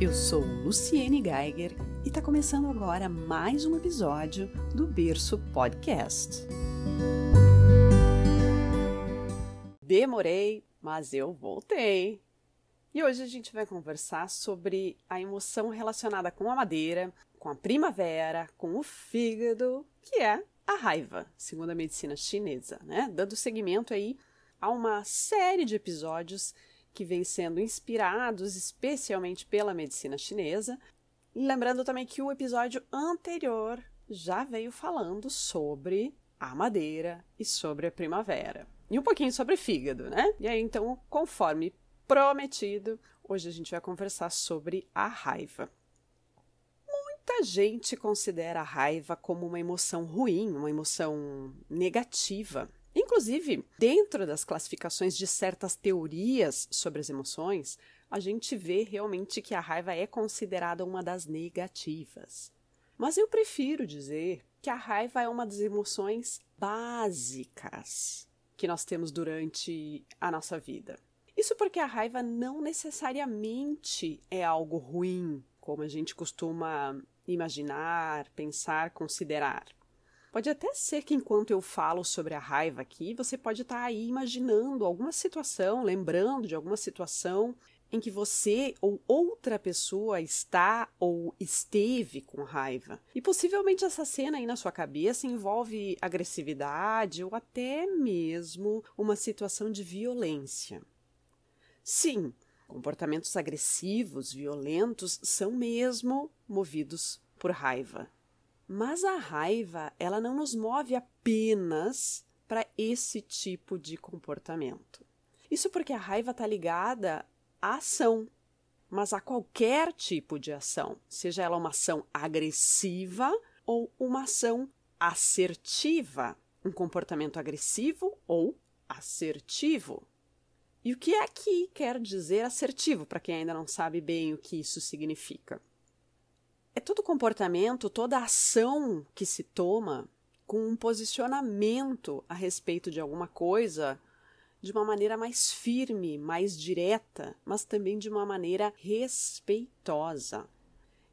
Eu sou Luciene Geiger e está começando agora mais um episódio do Berço Podcast. Demorei, mas eu voltei. E hoje a gente vai conversar sobre a emoção relacionada com a madeira, com a primavera, com o fígado, que é a raiva, segundo a medicina chinesa, né? Dando seguimento aí a uma série de episódios que vêm sendo inspirados especialmente pela medicina chinesa. Lembrando também que o episódio anterior já veio falando sobre a madeira e sobre a primavera. E um pouquinho sobre fígado, né? E aí, então, conforme prometido, hoje a gente vai conversar sobre a raiva. Muita gente considera a raiva como uma emoção ruim, uma emoção negativa. Inclusive, dentro das classificações de certas teorias sobre as emoções, a gente vê realmente que a raiva é considerada uma das negativas. Mas eu prefiro dizer que a raiva é uma das emoções básicas que nós temos durante a nossa vida. Isso porque a raiva não necessariamente é algo ruim, como a gente costuma imaginar, pensar, considerar. Pode até ser que enquanto eu falo sobre a raiva aqui, você pode estar tá aí imaginando alguma situação, lembrando de alguma situação em que você ou outra pessoa está ou esteve com raiva. E possivelmente essa cena aí na sua cabeça envolve agressividade ou até mesmo uma situação de violência. Sim, comportamentos agressivos, violentos são mesmo movidos por raiva. Mas a raiva, ela não nos move apenas para esse tipo de comportamento. Isso porque a raiva está ligada à ação, mas a qualquer tipo de ação, seja ela uma ação agressiva ou uma ação assertiva, um comportamento agressivo ou assertivo. E o que é que quer dizer assertivo, para quem ainda não sabe bem o que isso significa? É todo comportamento, toda ação que se toma com um posicionamento a respeito de alguma coisa de uma maneira mais firme, mais direta, mas também de uma maneira respeitosa.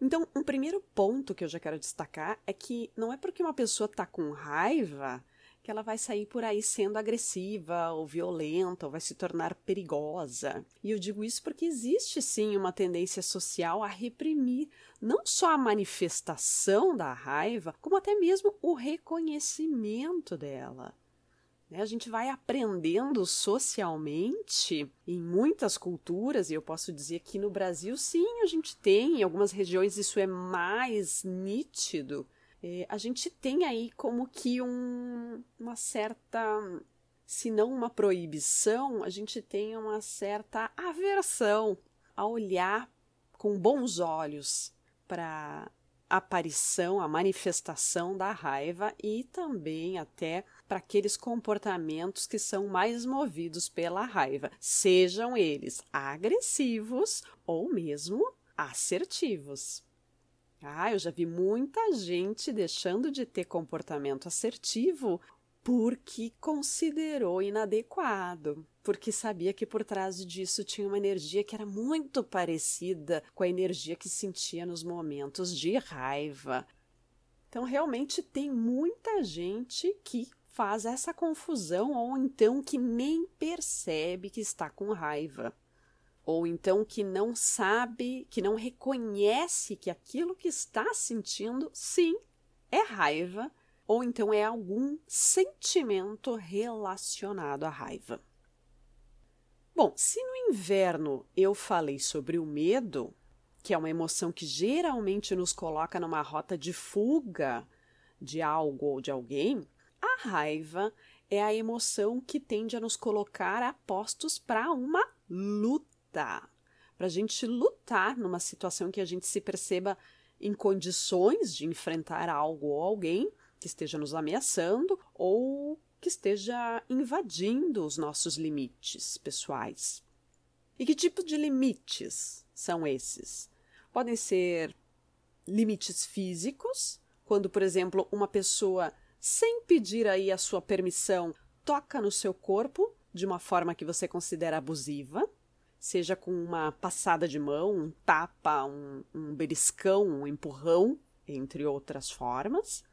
Então, um primeiro ponto que eu já quero destacar é que não é porque uma pessoa está com raiva que ela vai sair por aí sendo agressiva ou violenta ou vai se tornar perigosa. E eu digo isso porque existe sim uma tendência social a reprimir não só a manifestação da raiva, como até mesmo o reconhecimento dela. Né, a gente vai aprendendo socialmente em muitas culturas, e eu posso dizer que no Brasil, sim, a gente tem, em algumas regiões isso é mais nítido, é, a gente tem aí como que um, uma certa, se não uma proibição, a gente tem uma certa aversão a olhar com bons olhos para a aparição, a manifestação da raiva e também até para aqueles comportamentos que são mais movidos pela raiva, sejam eles agressivos ou mesmo assertivos. Ah, eu já vi muita gente deixando de ter comportamento assertivo porque considerou inadequado, porque sabia que por trás disso tinha uma energia que era muito parecida com a energia que sentia nos momentos de raiva. Então, realmente tem muita gente que faz essa confusão ou então que nem percebe que está com raiva ou então que não sabe, que não reconhece que aquilo que está sentindo, sim, é raiva, ou então é algum sentimento relacionado à raiva. Bom, se no inverno eu falei sobre o medo, que é uma emoção que geralmente nos coloca numa rota de fuga de algo ou de alguém, a raiva é a emoção que tende a nos colocar apostos para uma luta para a gente lutar numa situação que a gente se perceba em condições de enfrentar algo ou alguém que esteja nos ameaçando ou que esteja invadindo os nossos limites pessoais. E que tipo de limites são esses? Podem ser limites físicos, quando, por exemplo, uma pessoa, sem pedir aí a sua permissão, toca no seu corpo de uma forma que você considera abusiva seja com uma passada de mão, um tapa, um, um beliscão, um empurrão, entre outras formas.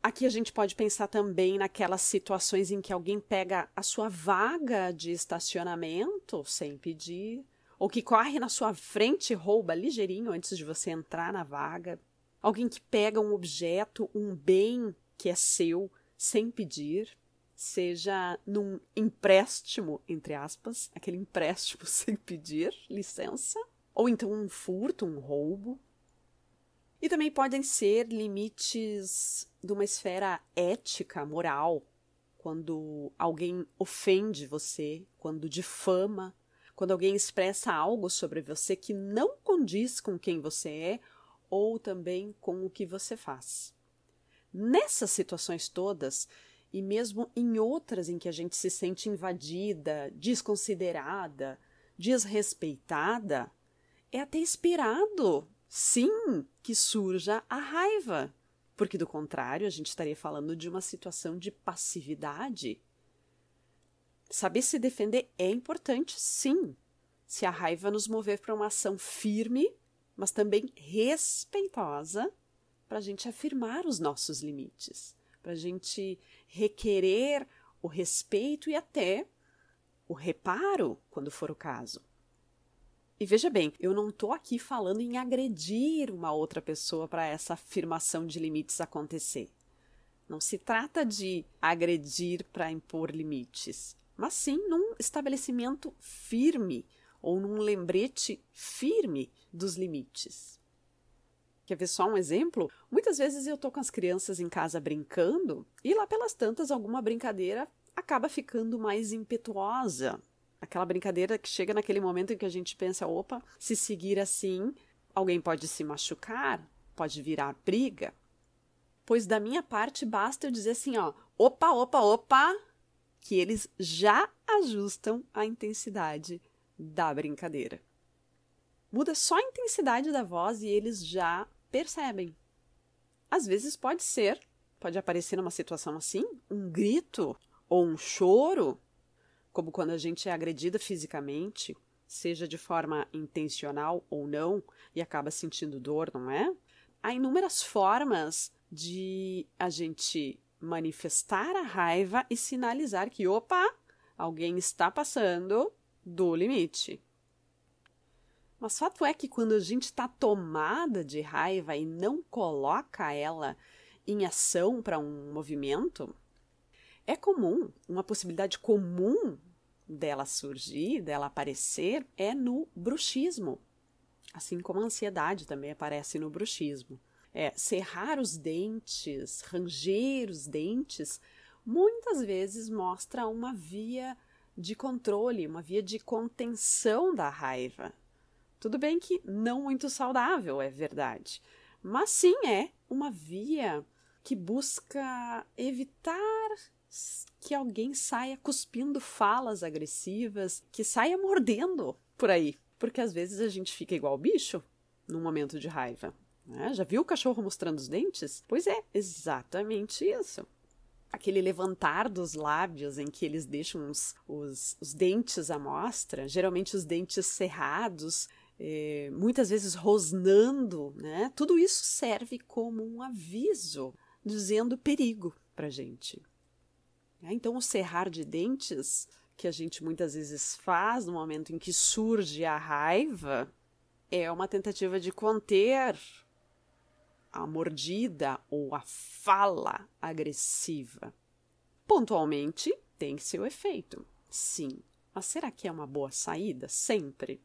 Aqui a gente pode pensar também naquelas situações em que alguém pega a sua vaga de estacionamento sem pedir, ou que corre na sua frente e rouba ligeirinho antes de você entrar na vaga. Alguém que pega um objeto, um bem que é seu sem pedir seja num empréstimo, entre aspas, aquele empréstimo sem pedir licença, ou então um furto, um roubo. E também podem ser limites de uma esfera ética, moral, quando alguém ofende você, quando difama, quando alguém expressa algo sobre você que não condiz com quem você é ou também com o que você faz. Nessas situações todas, e mesmo em outras em que a gente se sente invadida, desconsiderada, desrespeitada, é até esperado, sim, que surja a raiva, porque do contrário a gente estaria falando de uma situação de passividade. Saber se defender é importante, sim, se a raiva nos mover para uma ação firme, mas também respeitosa, para a gente afirmar os nossos limites para a gente requerer o respeito e até o reparo, quando for o caso. E veja bem, eu não estou aqui falando em agredir uma outra pessoa para essa afirmação de limites acontecer. Não se trata de agredir para impor limites, mas sim num estabelecimento firme ou num lembrete firme dos limites. Quer ver só um exemplo? Muitas vezes eu tô com as crianças em casa brincando e lá pelas tantas alguma brincadeira acaba ficando mais impetuosa. Aquela brincadeira que chega naquele momento em que a gente pensa, opa, se seguir assim, alguém pode se machucar, pode virar briga. Pois da minha parte basta eu dizer assim, ó, opa, opa, opa, que eles já ajustam a intensidade da brincadeira. Muda só a intensidade da voz e eles já percebem. Às vezes pode ser, pode aparecer numa situação assim, um grito ou um choro, como quando a gente é agredida fisicamente, seja de forma intencional ou não, e acaba sentindo dor, não é? Há inúmeras formas de a gente manifestar a raiva e sinalizar que, opa, alguém está passando do limite. Mas fato é que quando a gente está tomada de raiva e não coloca ela em ação para um movimento, é comum, uma possibilidade comum dela surgir, dela aparecer, é no bruxismo. Assim como a ansiedade também aparece no bruxismo. É, cerrar os dentes, ranger os dentes, muitas vezes mostra uma via de controle, uma via de contenção da raiva, tudo bem que não muito saudável, é verdade, mas sim é uma via que busca evitar que alguém saia cuspindo falas agressivas, que saia mordendo por aí, porque às vezes a gente fica igual bicho num momento de raiva. Né? Já viu o cachorro mostrando os dentes? Pois é, exatamente isso aquele levantar dos lábios em que eles deixam os, os, os, dentes à mostra, geralmente os dentes cerrados, é, muitas vezes rosnando, né? Tudo isso serve como um aviso, dizendo perigo para gente. É, então, o cerrar de dentes que a gente muitas vezes faz no momento em que surge a raiva é uma tentativa de conter a mordida ou a fala agressiva. Pontualmente, tem seu efeito, sim. Mas será que é uma boa saída sempre?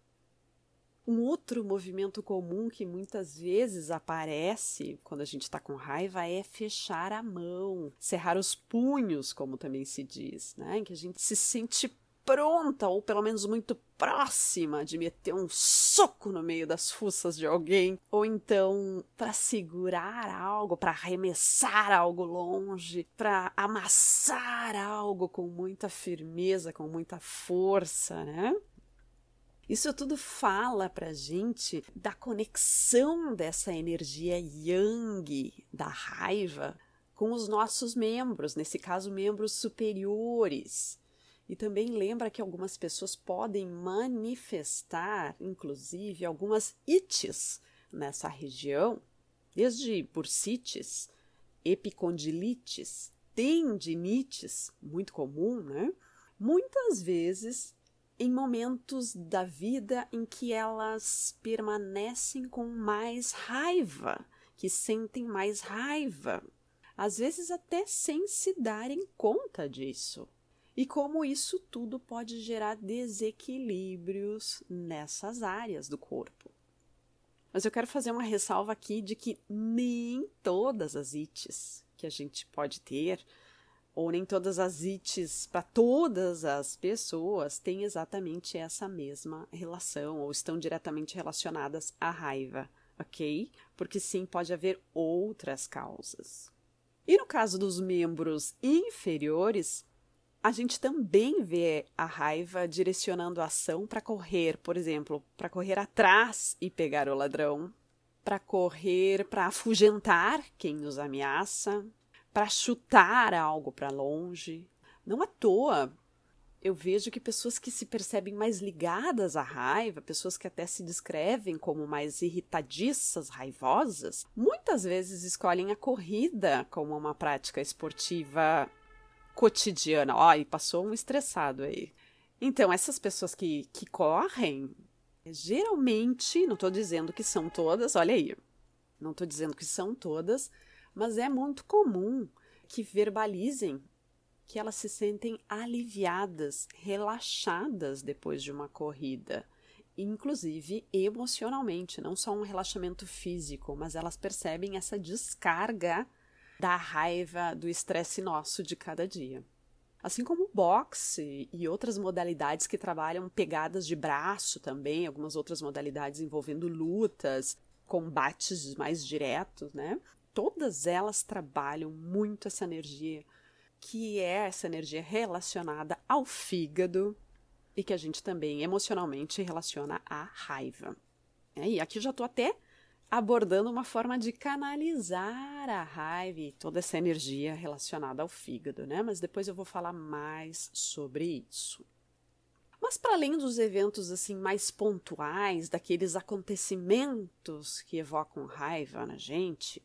Um outro movimento comum que muitas vezes aparece quando a gente está com raiva é fechar a mão, cerrar os punhos, como também se diz, né? Em que a gente se sente pronta, ou pelo menos muito próxima, de meter um soco no meio das fuças de alguém, ou então para segurar algo, para arremessar algo longe, para amassar algo com muita firmeza, com muita força, né? Isso tudo fala pra gente da conexão dessa energia yang, da raiva, com os nossos membros, nesse caso, membros superiores, E também lembra que algumas pessoas podem manifestar, inclusive, algumas ites nessa região, desde bursites, epicondilites, tendinites, muito comum, né? Muitas vezes em momentos da vida em que elas permanecem com mais raiva, que sentem mais raiva, às vezes até sem se darem conta disso. E como isso tudo pode gerar desequilíbrios nessas áreas do corpo. Mas eu quero fazer uma ressalva aqui de que nem todas as ites que a gente pode ter ou nem todas as ites para todas as pessoas têm exatamente essa mesma relação ou estão diretamente relacionadas à raiva, ok? Porque sim, pode haver outras causas. E no caso dos membros inferiores, a gente também vê a raiva direcionando a ação para correr, por exemplo, para correr atrás e pegar o ladrão, para correr para afugentar quem nos ameaça, para chutar algo para longe. Não à toa, eu vejo que pessoas que se percebem mais ligadas à raiva, pessoas que até se descrevem como mais irritadiças, raivosas, muitas vezes escolhem a corrida como uma prática esportiva cotidiana. Ó, e passou um estressado aí. Então, essas pessoas que, que correm, geralmente, não estou dizendo que são todas, olha aí, não estou dizendo que são todas, mas é muito comum que verbalizem que elas se sentem aliviadas, relaxadas depois de uma corrida, inclusive emocionalmente, não só um relaxamento físico, mas elas percebem essa descarga da raiva, do estresse nosso de cada dia. Assim como o boxe e outras modalidades que trabalham pegadas de braço também, algumas outras modalidades envolvendo lutas, combates mais diretos, né? Todas elas trabalham muito essa energia, que é essa energia relacionada ao fígado e que a gente também emocionalmente relaciona à raiva. É, e aqui já estou até abordando uma forma de canalizar a raiva e toda essa energia relacionada ao fígado, né? Mas depois eu vou falar mais sobre isso. Mas para além dos eventos assim mais pontuais, daqueles acontecimentos que evocam raiva na gente,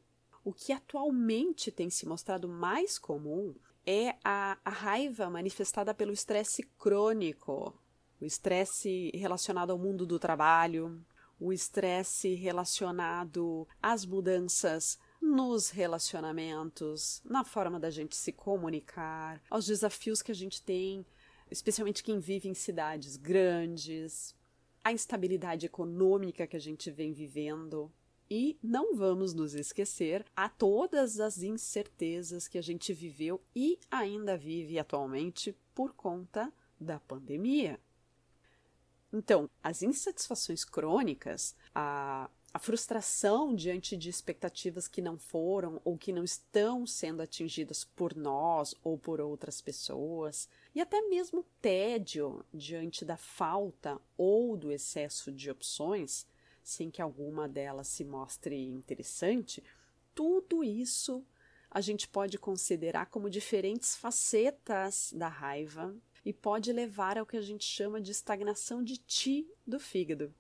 o que atualmente tem se mostrado mais comum é a, a raiva manifestada pelo estresse crônico, o estresse relacionado ao mundo do trabalho, o estresse relacionado às mudanças nos relacionamentos, na forma da gente se comunicar, aos desafios que a gente tem, especialmente quem vive em cidades grandes, a instabilidade econômica que a gente vem vivendo, e não vamos nos esquecer a todas as incertezas que a gente viveu e ainda vive atualmente por conta da pandemia. Então, as insatisfações crônicas, a, a frustração diante de expectativas que não foram ou que não estão sendo atingidas por nós ou por outras pessoas, e até mesmo tédio diante da falta ou do excesso de opções, sem que alguma delas se mostre interessante, tudo isso a gente pode considerar como diferentes facetas da raiva e pode levar ao que a gente chama de estagnação de ti do fígado,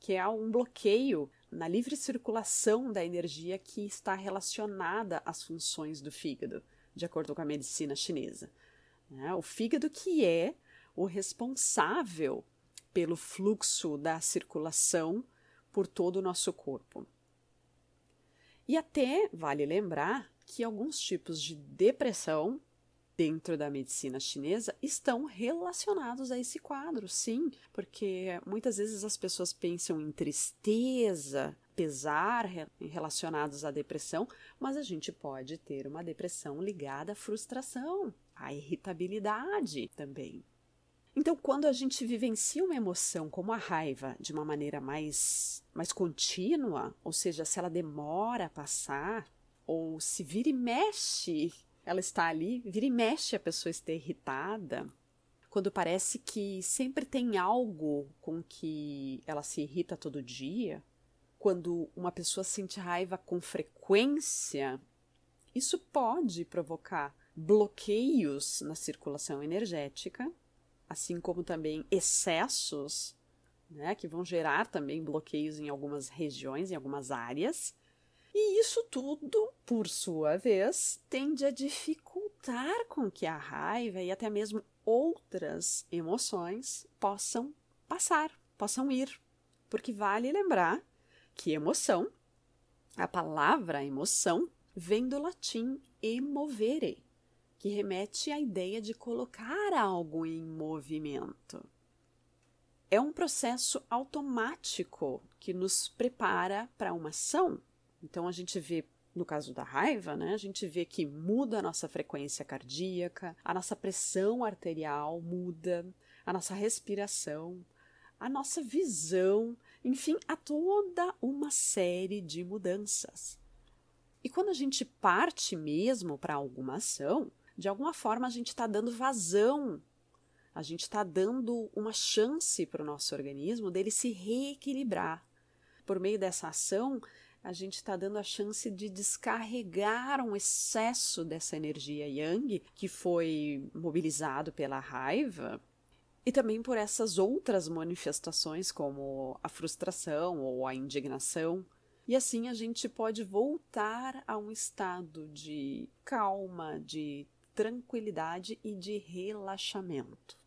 que é um bloqueio na livre circulação da energia que está relacionada às funções do fígado, de acordo com a medicina chinesa. Né? O fígado que é o responsável pelo fluxo da circulação por todo o nosso corpo. E até vale lembrar que alguns tipos de depressão dentro da medicina chinesa estão relacionados a esse quadro, sim, porque muitas vezes as pessoas pensam em tristeza, pesar relacionados à depressão, mas a gente pode ter uma depressão ligada à frustração, à irritabilidade também. Então, quando a gente vivencia uma emoção como a raiva de uma maneira mais, mais contínua, ou seja, se ela demora a passar, ou se vira e mexe, ela está ali, vira e mexe a pessoa está irritada, quando parece que sempre tem algo com que ela se irrita todo dia, quando uma pessoa sente raiva com frequência, isso pode provocar bloqueios na circulação energética, assim como também excessos, né, que vão gerar também bloqueios em algumas regiões, em algumas áreas. E isso tudo, por sua vez, tende a dificultar com que a raiva e até mesmo outras emoções possam passar, possam ir. Porque vale lembrar que emoção, a palavra emoção, vem do latim emovere, que remete à ideia de colocar algo em movimento. É um processo automático que nos prepara para uma ação. Então a gente vê no caso da raiva, né, a gente vê que muda a nossa frequência cardíaca, a nossa pressão arterial muda, a nossa respiração, a nossa visão, enfim, há toda uma série de mudanças. E quando a gente parte mesmo para alguma ação, de alguma forma a gente está dando vazão, a gente está dando uma chance para o nosso organismo dele se reequilibrar. Por meio dessa ação, a gente está dando a chance de descarregar um excesso dessa energia yang que foi mobilizado pela raiva e também por essas outras manifestações como a frustração ou a indignação. E assim a gente pode voltar a um estado de calma, de tranquilidade e de relaxamento.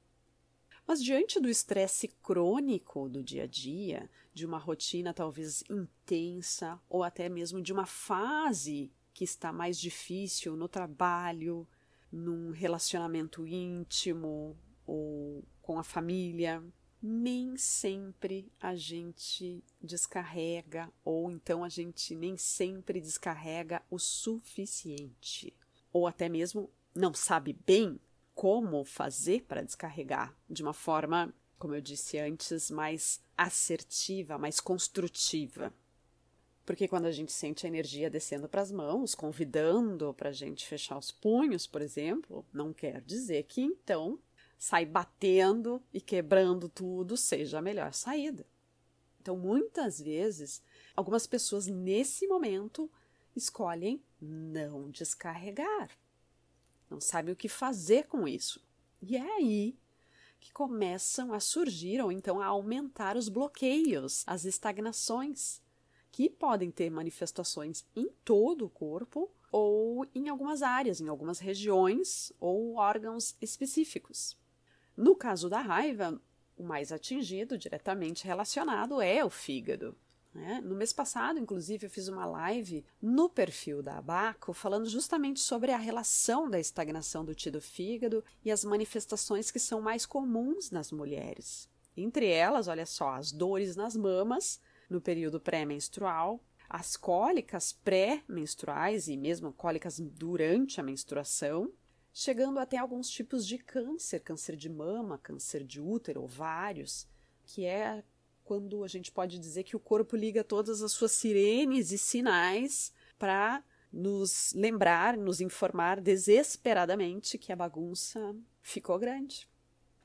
Mas diante do estresse crônico do dia a dia, de uma rotina talvez intensa ou até mesmo de uma fase que está mais difícil no trabalho, num relacionamento íntimo ou com a família, nem sempre a gente descarrega ou então a gente nem sempre descarrega o suficiente ou até mesmo não sabe bem como fazer para descarregar de uma forma, como eu disse antes, mais assertiva, mais construtiva. Porque quando a gente sente a energia descendo para as mãos, convidando para a gente fechar os punhos, por exemplo, não quer dizer que então sai batendo e quebrando tudo seja a melhor saída. Então, muitas vezes, algumas pessoas nesse momento escolhem não descarregar não sabem o que fazer com isso. E é aí que começam a surgir ou então a aumentar os bloqueios, as estagnações, que podem ter manifestações em todo o corpo ou em algumas áreas, em algumas regiões ou órgãos específicos. No caso da raiva, o mais atingido, diretamente relacionado, é o fígado. Né? No mês passado, inclusive, eu fiz uma live no perfil da Abaco falando justamente sobre a relação da estagnação do tio fígado e as manifestações que são mais comuns nas mulheres. Entre elas, olha só, as dores nas mamas no período pré-menstrual, as cólicas pré-menstruais e mesmo cólicas durante a menstruação, chegando até alguns tipos de câncer, câncer de mama, câncer de útero, ovários, que é quando a gente pode dizer que o corpo liga todas as suas sirenes e sinais para nos lembrar, nos informar desesperadamente que a bagunça ficou grande.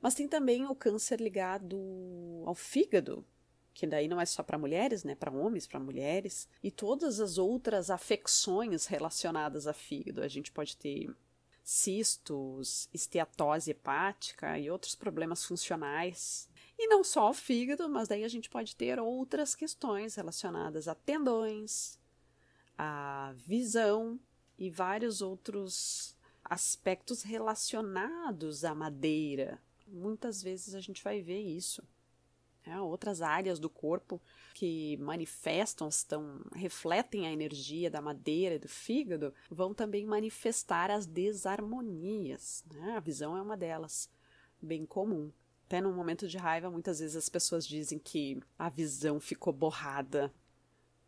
Mas tem também o câncer ligado ao fígado, que daí não é só para mulheres, né, para homens, para mulheres, e todas as outras afecções relacionadas a fígado. A gente pode ter cistos, esteatose hepática e outros problemas funcionais e não só o fígado, mas daí a gente pode ter outras questões relacionadas a tendões, a visão e vários outros aspectos relacionados à madeira. Muitas vezes a gente vai ver isso. É, outras áreas do corpo que manifestam, estão, refletem a energia da madeira e do fígado, vão também manifestar as desarmonias. Né? A visão é uma delas, bem comum. Até num momento de raiva, muitas vezes as pessoas dizem que a visão ficou borrada.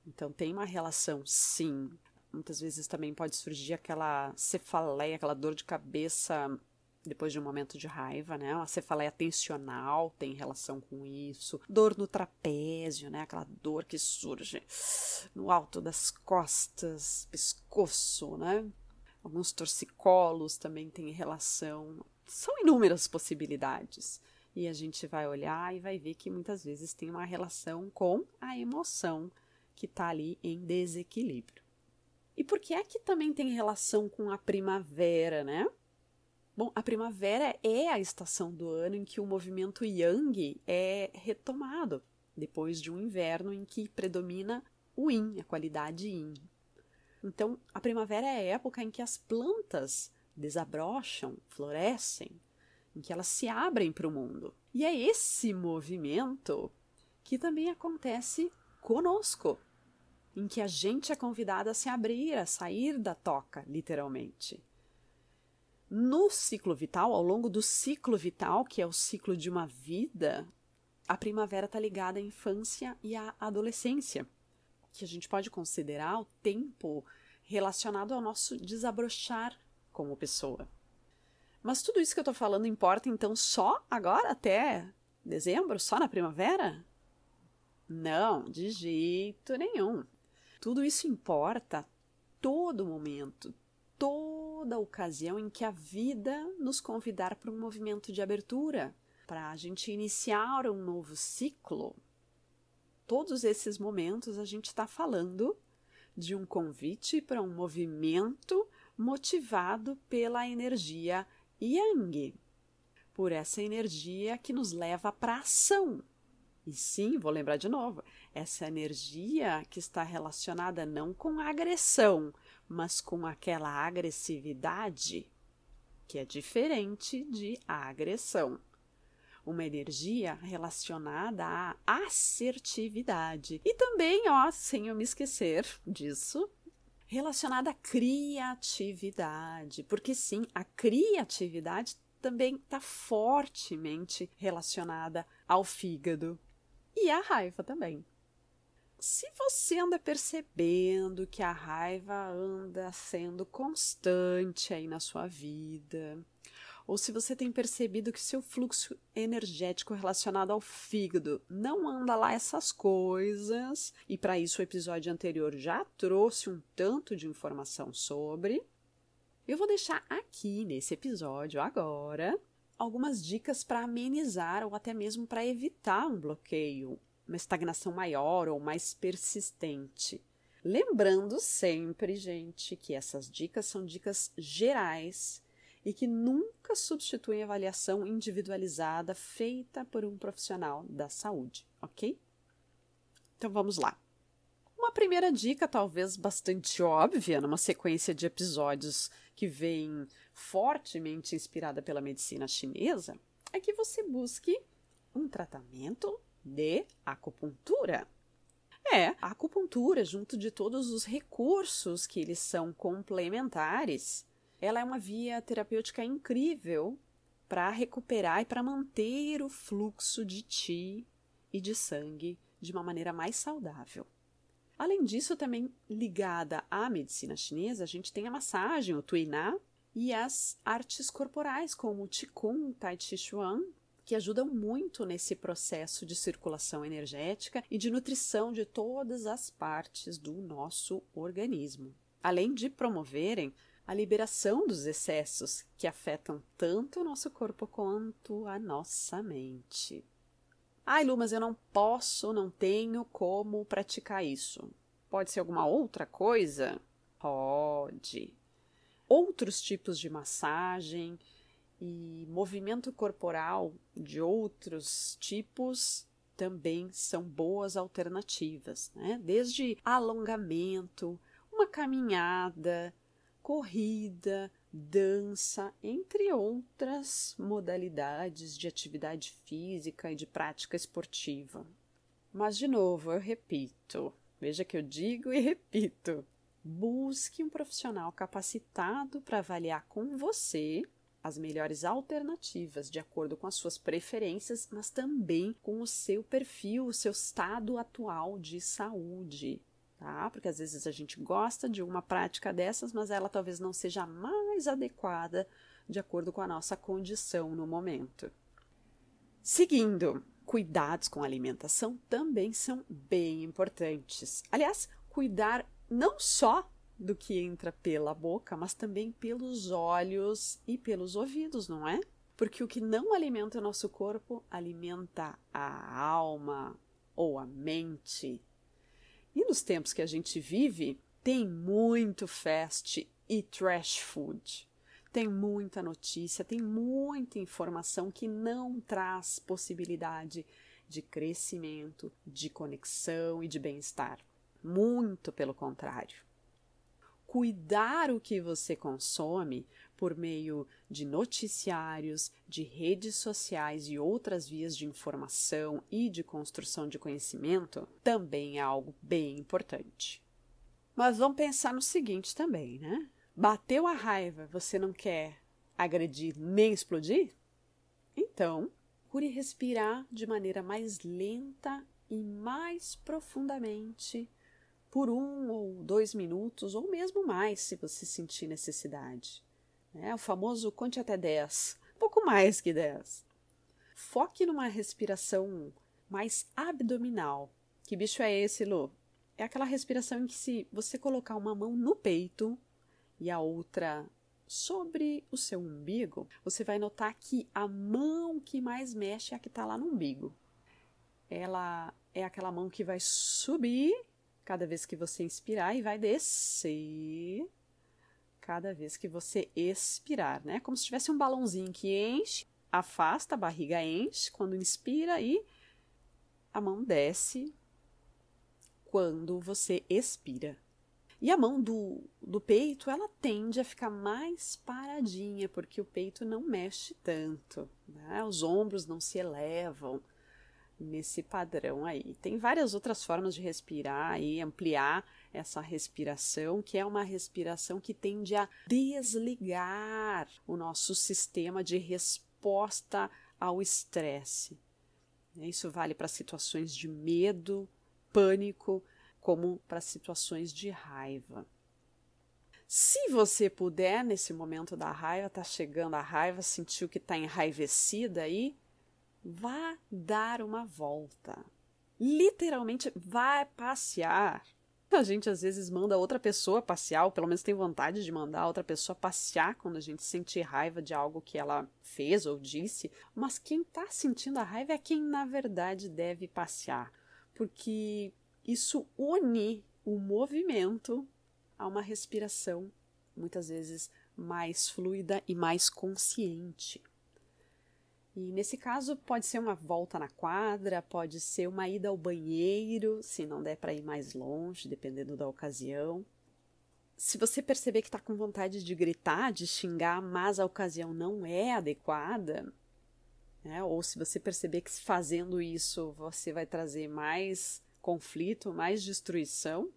Então tem uma relação, sim. Muitas vezes também pode surgir aquela cefaleia, aquela dor de cabeça depois de um momento de raiva, né? A cefaleia tensional tem relação com isso. Dor no trapézio, né? Aquela dor que surge no alto das costas, pescoço, né? Alguns torcicolos também têm relação. São inúmeras possibilidades. E a gente vai olhar e vai ver que muitas vezes tem uma relação com a emoção que está ali em desequilíbrio. E por que é que também tem relação com a primavera, né? Bom, a primavera é a estação do ano em que o movimento yang é retomado, depois de um inverno em que predomina o yin, a qualidade yin. Então, a primavera é a época em que as plantas desabrocham, florescem, em que elas se abrem para o mundo. E é esse movimento que também acontece conosco, em que a gente é convidada a se abrir, a sair da toca, literalmente. No ciclo vital, ao longo do ciclo vital, que é o ciclo de uma vida, a primavera está ligada à infância e à adolescência, que a gente pode considerar o tempo relacionado ao nosso desabrochar como pessoa. Mas tudo isso que eu estou falando importa então só agora até dezembro, só na primavera? Não, de jeito nenhum. Tudo isso importa todo momento, toda ocasião em que a vida nos convidar para um movimento de abertura, para a gente iniciar um novo ciclo. Todos esses momentos a gente está falando de um convite para um movimento motivado pela energia Yang, por essa energia que nos leva para a ação. E sim, vou lembrar de novo, essa energia que está relacionada não com agressão, mas com aquela agressividade que é diferente de agressão. Uma energia relacionada à assertividade. E também, ó, sem eu me esquecer disso, relacionada à criatividade, porque sim, a criatividade também está fortemente relacionada ao fígado e à raiva também. Se você anda percebendo que a raiva anda sendo constante aí na sua vida, ou se você tem percebido que seu fluxo energético relacionado ao fígado não anda lá essas coisas, e para isso o episódio anterior já trouxe um tanto de informação sobre, eu vou deixar aqui nesse episódio agora algumas dicas para amenizar ou até mesmo para evitar um bloqueio, uma estagnação maior ou mais persistente. Lembrando sempre, gente, que essas dicas são dicas gerais e que nunca substituem avaliação individualizada feita por um profissional da saúde, ok? Então vamos lá. Uma primeira dica, talvez bastante óbvia, numa sequência de episódios que vem fortemente inspirada pela medicina chinesa, é que você busque um tratamento de acupuntura. É, a acupuntura, junto de todos os recursos que eles são complementares, ela é uma via terapêutica incrível para recuperar e para manter o fluxo de ti e de sangue de uma maneira mais saudável. Além disso, também ligada à medicina chinesa, a gente tem a massagem, o tuiná, e as artes corporais, como o Qigong, Tai Chi Chuan, que ajudam muito nesse processo de circulação energética e de nutrição de todas as partes do nosso organismo. Além de promoverem a liberação dos excessos que afetam tanto o nosso corpo quanto a nossa mente. Ai, Lu, mas eu não posso, não tenho como praticar isso. Pode ser alguma outra coisa? Pode. Outros tipos de massagem e movimento corporal de outros tipos também são boas alternativas, né? Desde alongamento, uma caminhada, corrida, dança, entre outras modalidades de atividade física e de prática esportiva. Mas, de novo, eu repito, veja que eu digo e repito: busque um profissional capacitado para avaliar com você as melhores alternativas de acordo com as suas preferências, mas também com o seu perfil, o seu estado atual de saúde tá? Porque às vezes a gente gosta de uma prática dessas, mas ela talvez não seja a mais adequada de acordo com a nossa condição no momento. Seguindo, cuidados com a alimentação também são bem importantes. Aliás, cuidar não só do que entra pela boca, mas também pelos olhos e pelos ouvidos, não é? Porque o que não alimenta o nosso corpo alimenta a alma ou a mente, e nos tempos que a gente vive, Tem muito fast e trash food. Tem muita notícia, tem muita informação que não traz possibilidade de crescimento, de conexão e de bem-estar. Muito pelo contrário. Cuidar o que você consome por meio de noticiários, de redes sociais e outras vias de informação e de construção de conhecimento também é algo bem importante. Mas vamos pensar no seguinte também, né? Bateu a raiva, você não quer agredir nem explodir? Então, procure respirar de maneira mais lenta e mais profundamente por um ou dois minutos, ou mesmo mais, se você sentir necessidade. É o famoso conte até 10, pouco mais que 10. Foque numa respiração mais abdominal. Que bicho é esse, Lu? É aquela respiração em que, se você colocar uma mão no peito e a outra sobre o seu umbigo, você vai notar que a mão que mais mexe é a que está lá no umbigo. Ela é aquela mão que vai subir cada vez que você inspirar e vai descer cada vez que você expirar, né? Como se tivesse um balãozinho que enche, afasta, a barriga enche quando inspira e a mão desce quando você expira. E a mão do, do peito, ela tende a ficar mais paradinha, porque o peito não mexe tanto, né? os ombros não se elevam nesse padrão aí. Tem várias outras formas de respirar e ampliar essa respiração, que é uma respiração que tende a desligar o nosso sistema de resposta ao estresse. Isso vale para situações de medo, pânico, como para situações de raiva. Se você puder, nesse momento da raiva, tá chegando a raiva, sentiu que está enraivecida aí, vá dar uma volta. Literalmente, vá passear. A gente às vezes manda outra pessoa passear, ou pelo menos tem vontade de mandar outra pessoa passear quando a gente sente raiva de algo que ela fez ou disse, mas quem está sentindo a raiva é quem na verdade deve passear, porque isso une o movimento a uma respiração muitas vezes mais fluida e mais consciente. E nesse caso pode ser uma volta na quadra, pode ser uma ida ao banheiro, se não der para ir mais longe, dependendo da ocasião. Se você perceber que está com vontade de gritar, de xingar, mas a ocasião não é adequada, né? ou se você perceber que fazendo isso você vai trazer mais conflito, mais destruição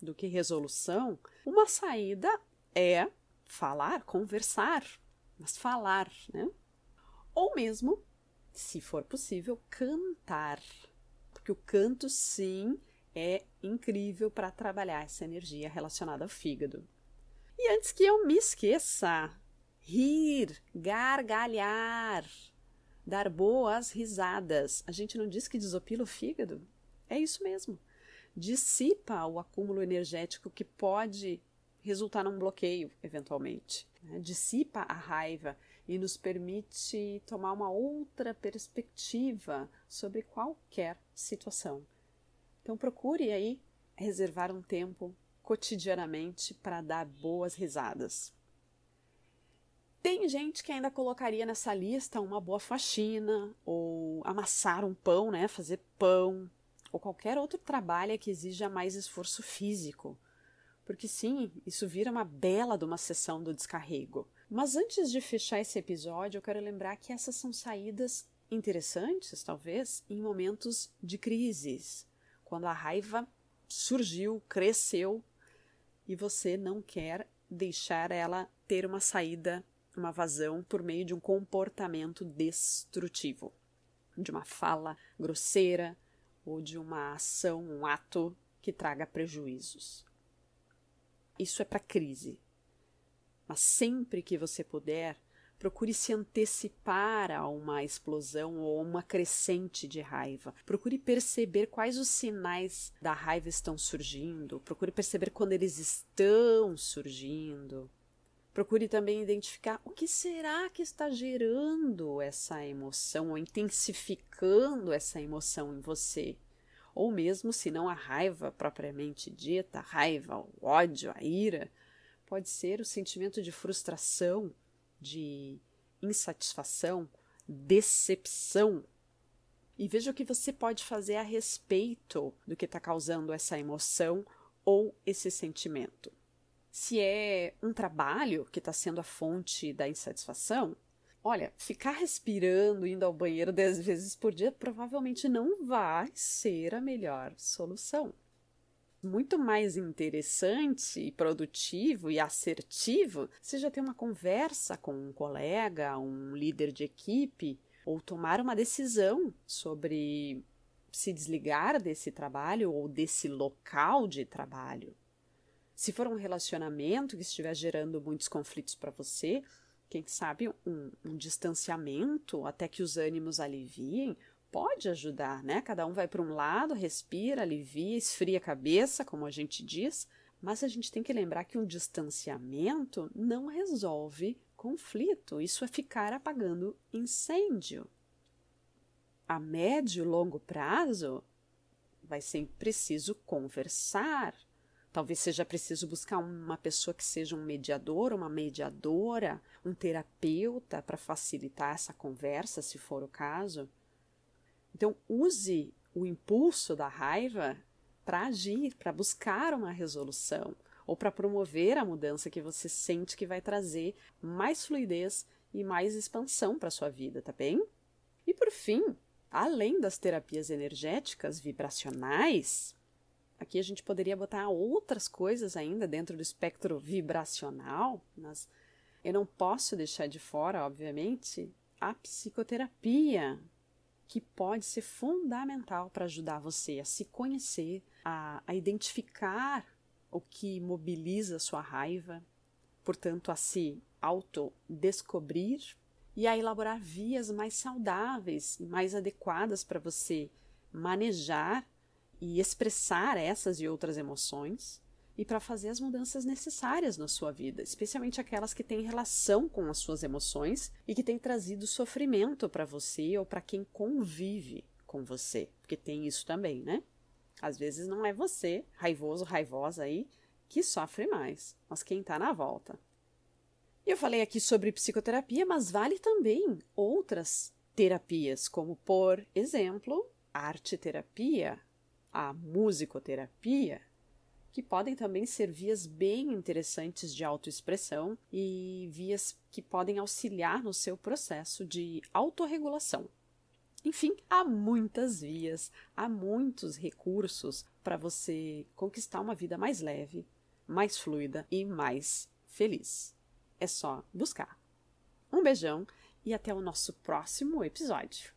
do que resolução, uma saída é falar, conversar, mas falar, né? Ou mesmo, se for possível, cantar. Porque o canto, sim, é incrível para trabalhar essa energia relacionada ao fígado. E antes que eu me esqueça, rir, gargalhar, dar boas risadas. A gente não diz que desopila o fígado? É isso mesmo. Dissipa o acúmulo energético que pode resultar num bloqueio, eventualmente. Né? Dissipa a raiva e nos permite tomar uma outra perspectiva sobre qualquer situação. Então procure aí reservar um tempo cotidianamente para dar boas risadas. Tem gente que ainda colocaria nessa lista uma boa faxina, ou amassar um pão, né, fazer pão, ou qualquer outro trabalho que exija mais esforço físico. Porque sim, isso vira uma bela de uma sessão do descarrego. Mas antes de fechar esse episódio, eu quero lembrar que essas são saídas interessantes, talvez, em momentos de crises, quando a raiva surgiu, cresceu e você não quer deixar ela ter uma saída, uma vazão por meio de um comportamento destrutivo, de uma fala grosseira ou de uma ação, um ato que traga prejuízos. Isso é para crise. Mas sempre que você puder, procure se antecipar a uma explosão ou uma crescente de raiva. Procure perceber quais os sinais da raiva estão surgindo. Procure perceber quando eles estão surgindo. Procure também identificar o que será que está gerando essa emoção ou intensificando essa emoção em você. ou mesmo se não a raiva propriamente dita, a raiva, o ódio, a ira, pode ser o sentimento de frustração, de insatisfação, decepção. E veja o que você pode fazer a respeito do que está causando essa emoção ou esse sentimento. Se é um trabalho que está sendo a fonte da insatisfação, olha, ficar respirando, indo ao banheiro dez vezes por dia provavelmente não vai ser a melhor solução. Muito mais interessante e produtivo e assertivo se já ter uma conversa com um colega, um líder de equipe, ou tomar uma decisão sobre se desligar desse trabalho ou desse local de trabalho. Se for um relacionamento que estiver gerando muitos conflitos para você, quem sabe um, um, distanciamento até que os ânimos aliviem pode ajudar, né? Cada um vai para um lado, respira, alivia, esfria a cabeça, como a gente diz, mas a gente tem que lembrar que um distanciamento não resolve conflito, isso é ficar apagando incêndio. A médio e longo prazo, vai ser preciso conversar, Talvez seja preciso buscar uma pessoa que seja um mediador, uma mediadora, um terapeuta para facilitar essa conversa, se for o caso. Então, use o impulso da raiva para agir, para buscar uma resolução ou para promover a mudança que você sente que vai trazer mais fluidez e mais expansão para sua vida, tá bem? E por fim, além das terapias energéticas vibracionais, Aqui a gente poderia botar outras coisas ainda dentro do espectro vibracional, mas eu não posso deixar de fora, obviamente, a psicoterapia, que pode ser fundamental para ajudar você a se conhecer, a, a identificar o que mobiliza sua raiva, portanto, a se autodescobrir e a elaborar vias mais saudáveis e mais adequadas para você manejar e expressar essas e outras emoções e para fazer as mudanças necessárias na sua vida, especialmente aquelas que têm relação com as suas emoções e que têm trazido sofrimento para você ou para quem convive com você, porque tem isso também, né? Às vezes não é você, raivoso, raivosa aí, que sofre mais, mas quem está na volta. Eu falei aqui sobre psicoterapia, mas vale também outras terapias, como por exemplo, arte terapia, a musicoterapia, que podem também ser vias bem interessantes de autoexpressão e vias que podem auxiliar no seu processo de autorregulação. Enfim, há muitas vias, há muitos recursos para você conquistar uma vida mais leve, mais fluida e mais feliz. É só buscar. Um beijão e até o nosso próximo episódio.